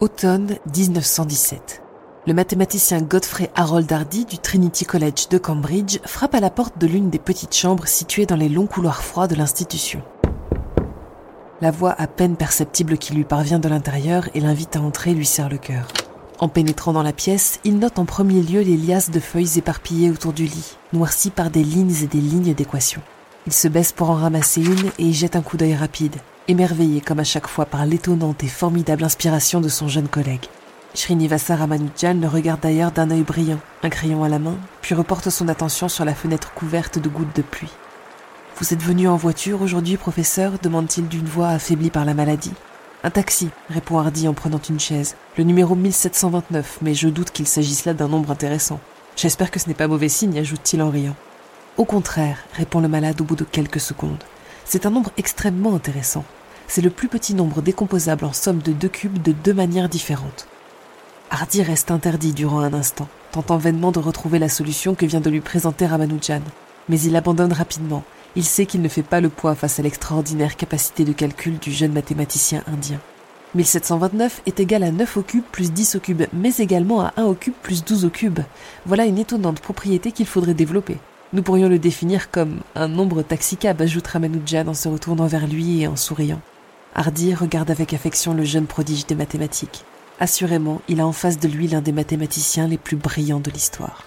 Automne 1917. Le mathématicien Godfrey Harold Hardy du Trinity College de Cambridge frappe à la porte de l'une des petites chambres situées dans les longs couloirs froids de l'institution. La voix à peine perceptible qui lui parvient de l'intérieur et l'invite à entrer lui serre le cœur. En pénétrant dans la pièce, il note en premier lieu les liasses de feuilles éparpillées autour du lit, noircies par des lignes et des lignes d'équations. Il se baisse pour en ramasser une et y jette un coup d'œil rapide, émerveillé comme à chaque fois par l'étonnante et formidable inspiration de son jeune collègue. Srinivasa Ramanujan le regarde d'ailleurs d'un œil brillant, un crayon à la main, puis reporte son attention sur la fenêtre couverte de gouttes de pluie. Vous êtes venu en voiture aujourd'hui, professeur? demande-t-il d'une voix affaiblie par la maladie. Un taxi, répond Hardy en prenant une chaise. Le numéro 1729, mais je doute qu'il s'agisse là d'un nombre intéressant. J'espère que ce n'est pas mauvais signe, ajoute-t-il en riant. Au contraire, répond le malade au bout de quelques secondes. C'est un nombre extrêmement intéressant. C'est le plus petit nombre décomposable en somme de deux cubes de deux manières différentes. Hardy reste interdit durant un instant, tentant vainement de retrouver la solution que vient de lui présenter Ramanujan. Mais il abandonne rapidement. Il sait qu'il ne fait pas le poids face à l'extraordinaire capacité de calcul du jeune mathématicien indien. 1729 est égal à 9 au cube plus 10 au cube, mais également à 1 au cube plus 12 au cube. Voilà une étonnante propriété qu'il faudrait développer. Nous pourrions le définir comme un nombre taxicab, ajoute Ramanujan en se retournant vers lui et en souriant. Hardy regarde avec affection le jeune prodige des mathématiques. Assurément, il a en face de lui l'un des mathématiciens les plus brillants de l'histoire.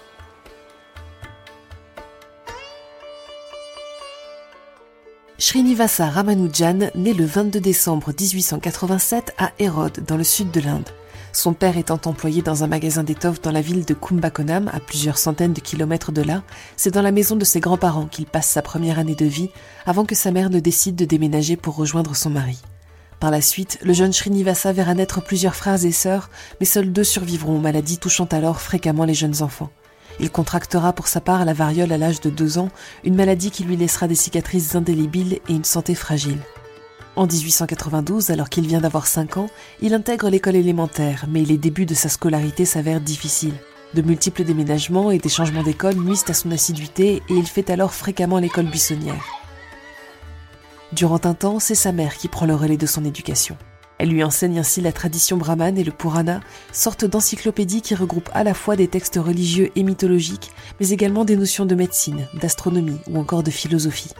Srinivasa Ramanujan naît le 22 décembre 1887 à Hérode, dans le sud de l'Inde. Son père étant employé dans un magasin d'étoffes dans la ville de Kumbakonam, à plusieurs centaines de kilomètres de là, c'est dans la maison de ses grands-parents qu'il passe sa première année de vie avant que sa mère ne décide de déménager pour rejoindre son mari. Par la suite, le jeune Srinivasa verra naître plusieurs frères et sœurs, mais seuls deux survivront aux maladies touchant alors fréquemment les jeunes enfants. Il contractera pour sa part la variole à l'âge de deux ans, une maladie qui lui laissera des cicatrices indélébiles et une santé fragile. En 1892, alors qu'il vient d'avoir 5 ans, il intègre l'école élémentaire, mais les débuts de sa scolarité s'avèrent difficiles. De multiples déménagements et des changements d'école nuisent à son assiduité et il fait alors fréquemment l'école buissonnière. Durant un temps, c'est sa mère qui prend le relais de son éducation. Elle lui enseigne ainsi la tradition brahmane et le Purana, sorte d'encyclopédie qui regroupe à la fois des textes religieux et mythologiques, mais également des notions de médecine, d'astronomie ou encore de philosophie.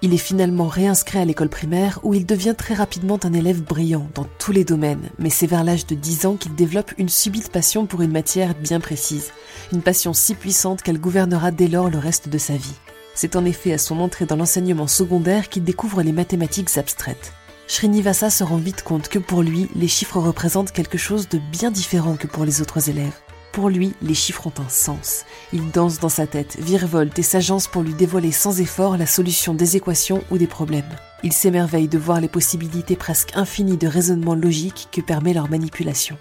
Il est finalement réinscrit à l'école primaire où il devient très rapidement un élève brillant dans tous les domaines, mais c'est vers l'âge de 10 ans qu'il développe une subite passion pour une matière bien précise, une passion si puissante qu'elle gouvernera dès lors le reste de sa vie. C'est en effet à son entrée dans l'enseignement secondaire qu'il découvre les mathématiques abstraites. Srinivasa se rend vite compte que pour lui, les chiffres représentent quelque chose de bien différent que pour les autres élèves. Pour lui, les chiffres ont un sens. Il danse dans sa tête, virevolte et s'agence pour lui dévoiler sans effort la solution des équations ou des problèmes. Il s'émerveille de voir les possibilités presque infinies de raisonnement logique que permet leur manipulation.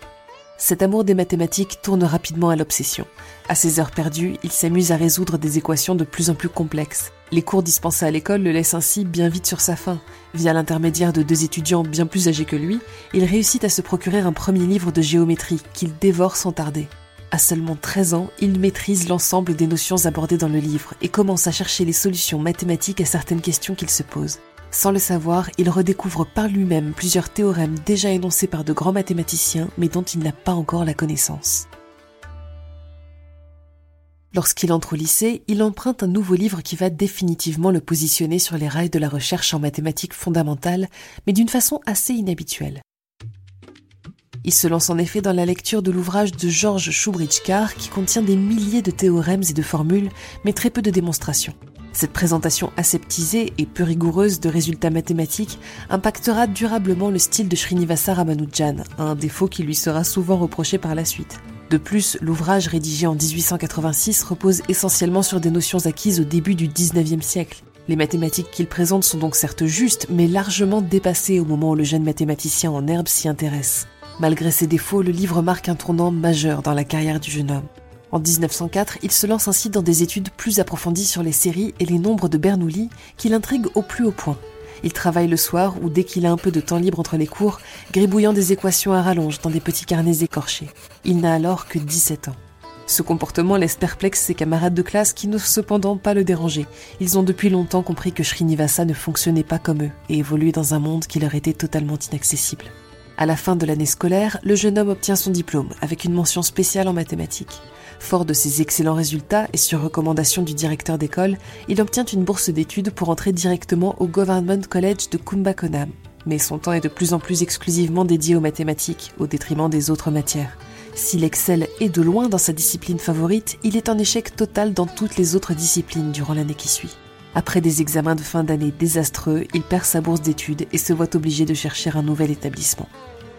Cet amour des mathématiques tourne rapidement à l'obsession. À ses heures perdues, il s'amuse à résoudre des équations de plus en plus complexes. Les cours dispensés à l'école le laissent ainsi bien vite sur sa faim. Via l'intermédiaire de deux étudiants bien plus âgés que lui, il réussit à se procurer un premier livre de géométrie qu'il dévore sans tarder. À seulement 13 ans, il maîtrise l'ensemble des notions abordées dans le livre et commence à chercher les solutions mathématiques à certaines questions qu'il se pose. Sans le savoir, il redécouvre par lui-même plusieurs théorèmes déjà énoncés par de grands mathématiciens mais dont il n'a pas encore la connaissance. Lorsqu'il entre au lycée, il emprunte un nouveau livre qui va définitivement le positionner sur les rails de la recherche en mathématiques fondamentales, mais d'une façon assez inhabituelle. Il se lance en effet dans la lecture de l'ouvrage de Georges Choubrichkar qui contient des milliers de théorèmes et de formules, mais très peu de démonstrations. Cette présentation aseptisée et peu rigoureuse de résultats mathématiques impactera durablement le style de Srinivasa Ramanujan, un défaut qui lui sera souvent reproché par la suite. De plus, l'ouvrage rédigé en 1886 repose essentiellement sur des notions acquises au début du 19e siècle. Les mathématiques qu'il présente sont donc certes justes, mais largement dépassées au moment où le jeune mathématicien en herbe s'y intéresse. Malgré ses défauts, le livre marque un tournant majeur dans la carrière du jeune homme. En 1904, il se lance ainsi dans des études plus approfondies sur les séries et les nombres de Bernoulli qui l'intriguent au plus haut point. Il travaille le soir ou dès qu'il a un peu de temps libre entre les cours, gribouillant des équations à rallonge dans des petits carnets écorchés. Il n'a alors que 17 ans. Ce comportement laisse perplexe ses camarades de classe qui n'osent cependant pas le déranger. Ils ont depuis longtemps compris que Srinivasa ne fonctionnait pas comme eux et évoluait dans un monde qui leur était totalement inaccessible. À la fin de l'année scolaire, le jeune homme obtient son diplôme avec une mention spéciale en mathématiques. Fort de ses excellents résultats et sur recommandation du directeur d'école, il obtient une bourse d'études pour entrer directement au Government College de Kumbakonam. Mais son temps est de plus en plus exclusivement dédié aux mathématiques, au détriment des autres matières. S'il excelle et de loin dans sa discipline favorite, il est en échec total dans toutes les autres disciplines durant l'année qui suit. Après des examens de fin d'année désastreux, il perd sa bourse d'études et se voit obligé de chercher un nouvel établissement.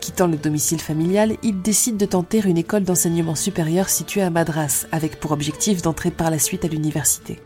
Quittant le domicile familial, il décide de tenter une école d'enseignement supérieur située à Madras, avec pour objectif d'entrer par la suite à l'université.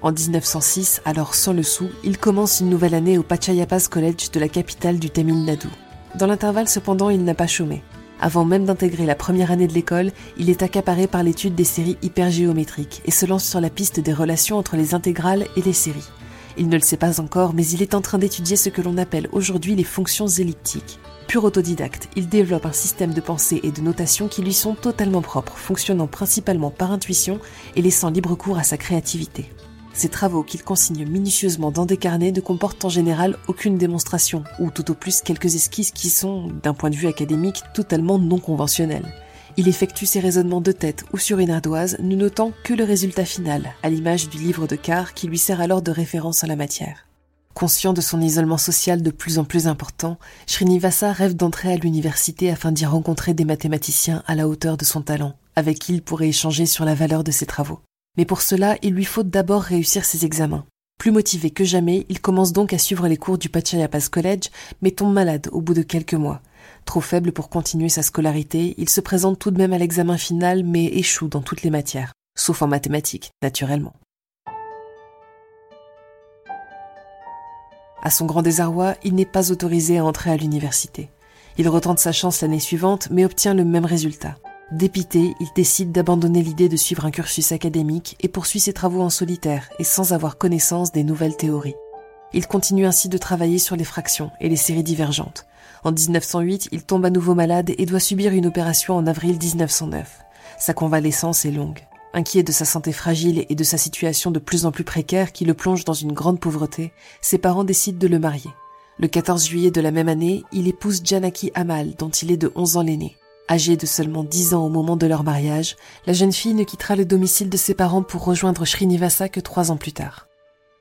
En 1906, alors sans le sou, il commence une nouvelle année au Pachayapas College de la capitale du Tamil Nadu. Dans l'intervalle, cependant, il n'a pas chômé. Avant même d'intégrer la première année de l'école, il est accaparé par l'étude des séries hypergéométriques et se lance sur la piste des relations entre les intégrales et les séries. Il ne le sait pas encore, mais il est en train d'étudier ce que l'on appelle aujourd'hui les fonctions elliptiques. Pur autodidacte, il développe un système de pensée et de notation qui lui sont totalement propres, fonctionnant principalement par intuition et laissant libre cours à sa créativité. Ces travaux qu'il consigne minutieusement dans des carnets ne comportent en général aucune démonstration, ou tout au plus quelques esquisses qui sont, d'un point de vue académique, totalement non conventionnels. Il effectue ses raisonnements de tête ou sur une ardoise, ne notant que le résultat final, à l'image du livre de Carr qui lui sert alors de référence en la matière. Conscient de son isolement social de plus en plus important, Srinivasa rêve d'entrer à l'université afin d'y rencontrer des mathématiciens à la hauteur de son talent, avec qui il pourrait échanger sur la valeur de ses travaux. Mais pour cela, il lui faut d'abord réussir ses examens. Plus motivé que jamais, il commence donc à suivre les cours du Pachayapas College, mais tombe malade au bout de quelques mois. Trop faible pour continuer sa scolarité, il se présente tout de même à l'examen final, mais échoue dans toutes les matières, sauf en mathématiques, naturellement. À son grand désarroi, il n'est pas autorisé à entrer à l'université. Il retente sa chance l'année suivante, mais obtient le même résultat. Dépité, il décide d'abandonner l'idée de suivre un cursus académique et poursuit ses travaux en solitaire et sans avoir connaissance des nouvelles théories. Il continue ainsi de travailler sur les fractions et les séries divergentes. En 1908, il tombe à nouveau malade et doit subir une opération en avril 1909. Sa convalescence est longue. Inquiet de sa santé fragile et de sa situation de plus en plus précaire qui le plonge dans une grande pauvreté, ses parents décident de le marier. Le 14 juillet de la même année, il épouse Janaki Amal, dont il est de 11 ans l'aîné. Âgée de seulement 10 ans au moment de leur mariage, la jeune fille ne quittera le domicile de ses parents pour rejoindre Srinivasa que trois ans plus tard.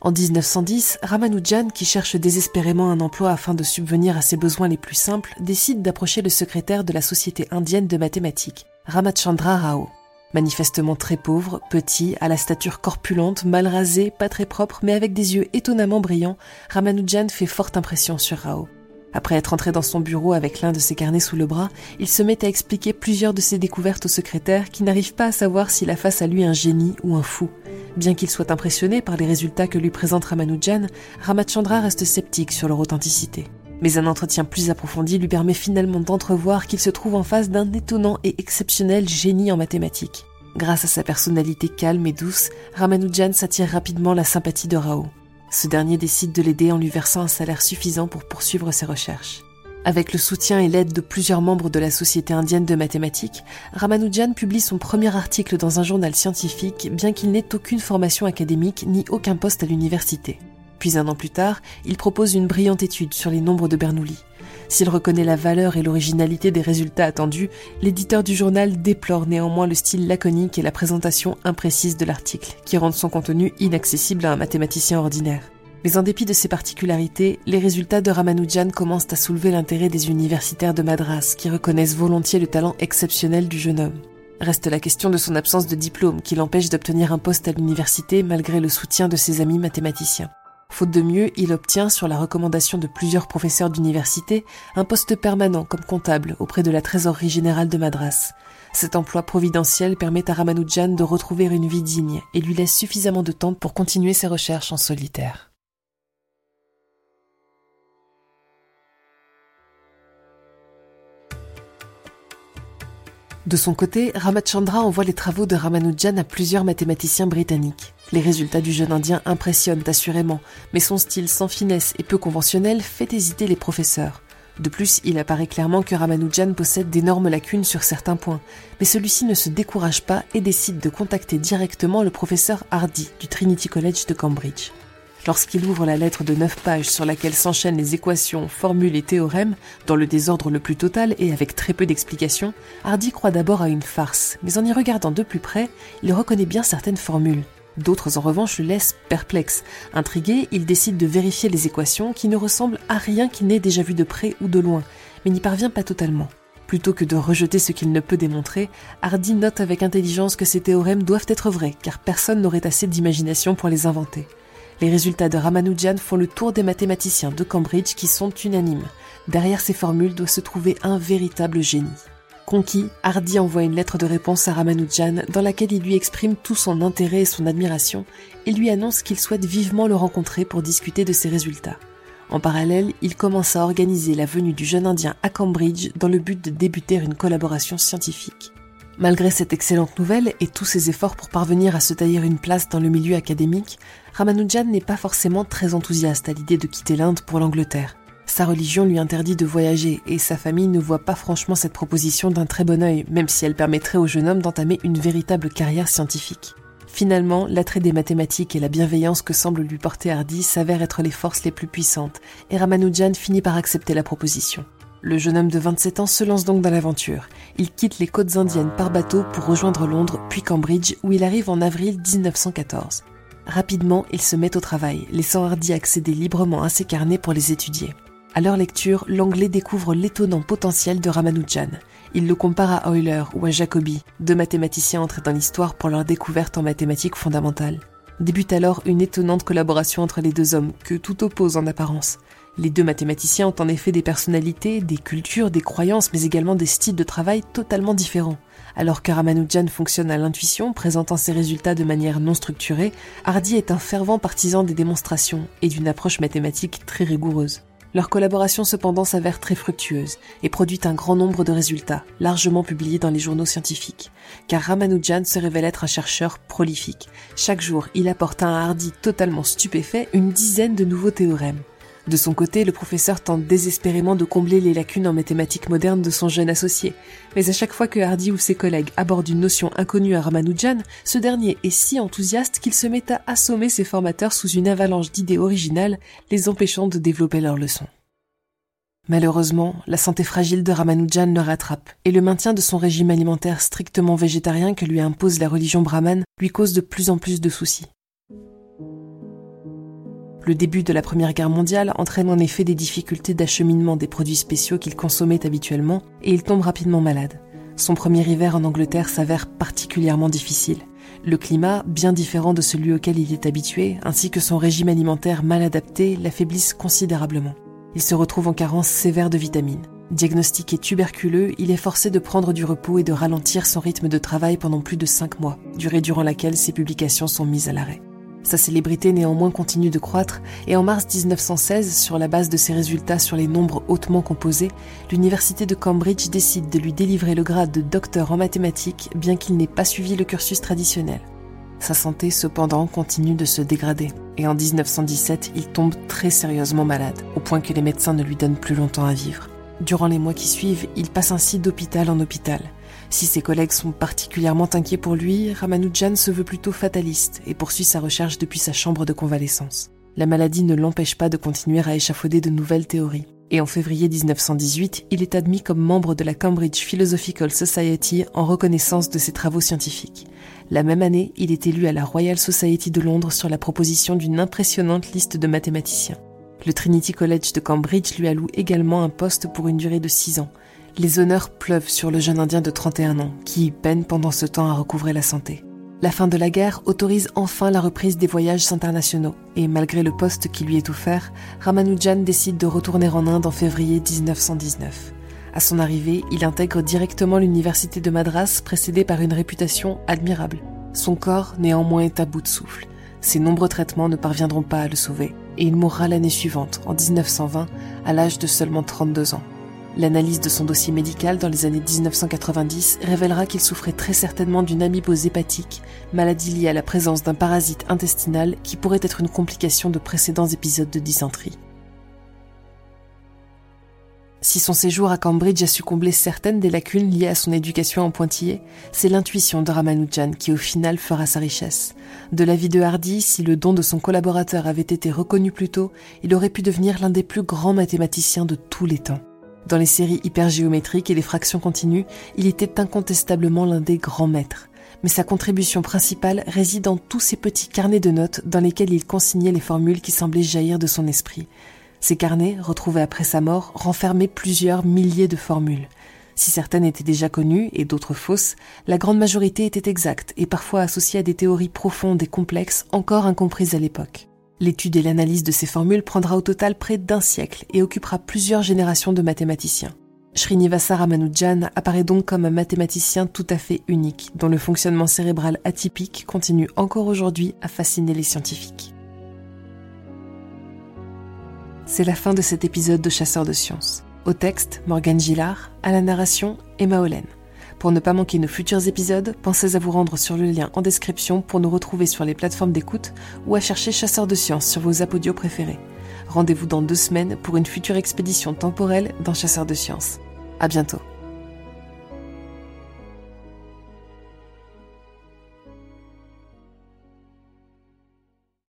En 1910, Ramanujan, qui cherche désespérément un emploi afin de subvenir à ses besoins les plus simples, décide d'approcher le secrétaire de la Société indienne de mathématiques, Ramachandra Rao. Manifestement très pauvre, petit, à la stature corpulente, mal rasé, pas très propre, mais avec des yeux étonnamment brillants, Ramanujan fait forte impression sur Rao. Après être entré dans son bureau avec l'un de ses carnets sous le bras, il se met à expliquer plusieurs de ses découvertes au secrétaire qui n'arrive pas à savoir s'il a face à lui un génie ou un fou. Bien qu'il soit impressionné par les résultats que lui présente Ramanujan, Ramachandra reste sceptique sur leur authenticité. Mais un entretien plus approfondi lui permet finalement d'entrevoir qu'il se trouve en face d'un étonnant et exceptionnel génie en mathématiques. Grâce à sa personnalité calme et douce, Ramanujan s'attire rapidement la sympathie de Rao. Ce dernier décide de l'aider en lui versant un salaire suffisant pour poursuivre ses recherches. Avec le soutien et l'aide de plusieurs membres de la Société indienne de mathématiques, Ramanujan publie son premier article dans un journal scientifique, bien qu'il n'ait aucune formation académique ni aucun poste à l'université. Puis un an plus tard, il propose une brillante étude sur les nombres de Bernoulli. S'il reconnaît la valeur et l'originalité des résultats attendus, l'éditeur du journal déplore néanmoins le style laconique et la présentation imprécise de l'article, qui rendent son contenu inaccessible à un mathématicien ordinaire. Mais en dépit de ces particularités, les résultats de Ramanujan commencent à soulever l'intérêt des universitaires de Madras, qui reconnaissent volontiers le talent exceptionnel du jeune homme. Reste la question de son absence de diplôme qui l'empêche d'obtenir un poste à l'université malgré le soutien de ses amis mathématiciens. Faute de mieux, il obtient, sur la recommandation de plusieurs professeurs d'université, un poste permanent comme comptable auprès de la trésorerie générale de Madras. Cet emploi providentiel permet à Ramanujan de retrouver une vie digne et lui laisse suffisamment de temps pour continuer ses recherches en solitaire. De son côté, Ramachandra envoie les travaux de Ramanujan à plusieurs mathématiciens britanniques. Les résultats du jeune Indien impressionnent assurément, mais son style sans finesse et peu conventionnel fait hésiter les professeurs. De plus, il apparaît clairement que Ramanujan possède d'énormes lacunes sur certains points, mais celui-ci ne se décourage pas et décide de contacter directement le professeur Hardy du Trinity College de Cambridge. Lorsqu'il ouvre la lettre de neuf pages sur laquelle s'enchaînent les équations, formules et théorèmes, dans le désordre le plus total et avec très peu d'explications, Hardy croit d'abord à une farce, mais en y regardant de plus près, il reconnaît bien certaines formules. D'autres en revanche le laissent perplexe. Intrigué, il décide de vérifier les équations qui ne ressemblent à rien qu'il n'ait déjà vu de près ou de loin, mais n'y parvient pas totalement. Plutôt que de rejeter ce qu'il ne peut démontrer, Hardy note avec intelligence que ces théorèmes doivent être vrais, car personne n'aurait assez d'imagination pour les inventer. Les résultats de Ramanujan font le tour des mathématiciens de Cambridge qui sont unanimes. Derrière ces formules doit se trouver un véritable génie. Conquis, Hardy envoie une lettre de réponse à Ramanujan dans laquelle il lui exprime tout son intérêt et son admiration et lui annonce qu'il souhaite vivement le rencontrer pour discuter de ses résultats. En parallèle, il commence à organiser la venue du jeune Indien à Cambridge dans le but de débuter une collaboration scientifique. Malgré cette excellente nouvelle et tous ses efforts pour parvenir à se tailler une place dans le milieu académique, Ramanujan n'est pas forcément très enthousiaste à l'idée de quitter l'Inde pour l'Angleterre. Sa religion lui interdit de voyager et sa famille ne voit pas franchement cette proposition d'un très bon œil, même si elle permettrait au jeune homme d'entamer une véritable carrière scientifique. Finalement, l'attrait des mathématiques et la bienveillance que semble lui porter Hardy s'avèrent être les forces les plus puissantes, et Ramanujan finit par accepter la proposition. Le jeune homme de 27 ans se lance donc dans l'aventure. Il quitte les côtes indiennes par bateau pour rejoindre Londres, puis Cambridge, où il arrive en avril 1914. Rapidement, il se met au travail, laissant Hardy accéder librement à ses carnets pour les étudier. À leur lecture, l'anglais découvre l'étonnant potentiel de Ramanujan. Il le compare à Euler ou à Jacobi, deux mathématiciens entrés dans l'histoire pour leur découverte en mathématiques fondamentales. Débute alors une étonnante collaboration entre les deux hommes, que tout oppose en apparence. Les deux mathématiciens ont en effet des personnalités, des cultures, des croyances, mais également des styles de travail totalement différents. Alors que Ramanujan fonctionne à l'intuition, présentant ses résultats de manière non structurée, Hardy est un fervent partisan des démonstrations et d'une approche mathématique très rigoureuse. Leur collaboration cependant s'avère très fructueuse et produit un grand nombre de résultats, largement publiés dans les journaux scientifiques. Car Ramanujan se révèle être un chercheur prolifique. Chaque jour, il apporte à un Hardy totalement stupéfait une dizaine de nouveaux théorèmes. De son côté, le professeur tente désespérément de combler les lacunes en mathématiques modernes de son jeune associé. Mais à chaque fois que Hardy ou ses collègues abordent une notion inconnue à Ramanujan, ce dernier est si enthousiaste qu'il se met à assommer ses formateurs sous une avalanche d'idées originales, les empêchant de développer leurs leçons. Malheureusement, la santé fragile de Ramanujan le rattrape, et le maintien de son régime alimentaire strictement végétarien que lui impose la religion brahmane lui cause de plus en plus de soucis. Le début de la Première Guerre mondiale entraîne en effet des difficultés d'acheminement des produits spéciaux qu'il consommait habituellement et il tombe rapidement malade. Son premier hiver en Angleterre s'avère particulièrement difficile. Le climat, bien différent de celui auquel il est habitué, ainsi que son régime alimentaire mal adapté, l'affaiblissent considérablement. Il se retrouve en carence sévère de vitamines. Diagnostiqué tuberculeux, il est forcé de prendre du repos et de ralentir son rythme de travail pendant plus de cinq mois, durée durant laquelle ses publications sont mises à l'arrêt. Sa célébrité néanmoins continue de croître et en mars 1916, sur la base de ses résultats sur les nombres hautement composés, l'université de Cambridge décide de lui délivrer le grade de docteur en mathématiques bien qu'il n'ait pas suivi le cursus traditionnel. Sa santé cependant continue de se dégrader et en 1917 il tombe très sérieusement malade, au point que les médecins ne lui donnent plus longtemps à vivre. Durant les mois qui suivent, il passe ainsi d'hôpital en hôpital, si ses collègues sont particulièrement inquiets pour lui, Ramanujan se veut plutôt fataliste et poursuit sa recherche depuis sa chambre de convalescence. La maladie ne l'empêche pas de continuer à échafauder de nouvelles théories. Et en février 1918, il est admis comme membre de la Cambridge Philosophical Society en reconnaissance de ses travaux scientifiques. La même année, il est élu à la Royal Society de Londres sur la proposition d'une impressionnante liste de mathématiciens. Le Trinity College de Cambridge lui alloue également un poste pour une durée de six ans, les honneurs pleuvent sur le jeune Indien de 31 ans, qui peine pendant ce temps à recouvrer la santé. La fin de la guerre autorise enfin la reprise des voyages internationaux, et malgré le poste qui lui est offert, Ramanujan décide de retourner en Inde en février 1919. À son arrivée, il intègre directement l'université de Madras, précédé par une réputation admirable. Son corps, néanmoins, est à bout de souffle. Ses nombreux traitements ne parviendront pas à le sauver, et il mourra l'année suivante, en 1920, à l'âge de seulement 32 ans. L'analyse de son dossier médical dans les années 1990 révélera qu'il souffrait très certainement d'une amybose hépatique, maladie liée à la présence d'un parasite intestinal qui pourrait être une complication de précédents épisodes de dysenterie. Si son séjour à Cambridge a su certaines des lacunes liées à son éducation en pointillé, c'est l'intuition de Ramanujan qui au final fera sa richesse. De l'avis de Hardy, si le don de son collaborateur avait été reconnu plus tôt, il aurait pu devenir l'un des plus grands mathématiciens de tous les temps. Dans les séries hypergéométriques et les fractions continues, il était incontestablement l'un des grands maîtres. Mais sa contribution principale réside dans tous ces petits carnets de notes dans lesquels il consignait les formules qui semblaient jaillir de son esprit. Ces carnets, retrouvés après sa mort, renfermaient plusieurs milliers de formules. Si certaines étaient déjà connues et d'autres fausses, la grande majorité était exacte et parfois associée à des théories profondes et complexes encore incomprises à l'époque. L'étude et l'analyse de ces formules prendra au total près d'un siècle et occupera plusieurs générations de mathématiciens. Srinivasa Ramanujan apparaît donc comme un mathématicien tout à fait unique, dont le fonctionnement cérébral atypique continue encore aujourd'hui à fasciner les scientifiques. C'est la fin de cet épisode de Chasseurs de sciences. Au texte, Morgane Gillard, à la narration, Emma Hollen. Pour ne pas manquer nos futurs épisodes, pensez à vous rendre sur le lien en description pour nous retrouver sur les plateformes d'écoute ou à chercher Chasseurs de sciences sur vos apodios préférés. Rendez-vous dans deux semaines pour une future expédition temporelle dans Chasseurs de sciences. À bientôt.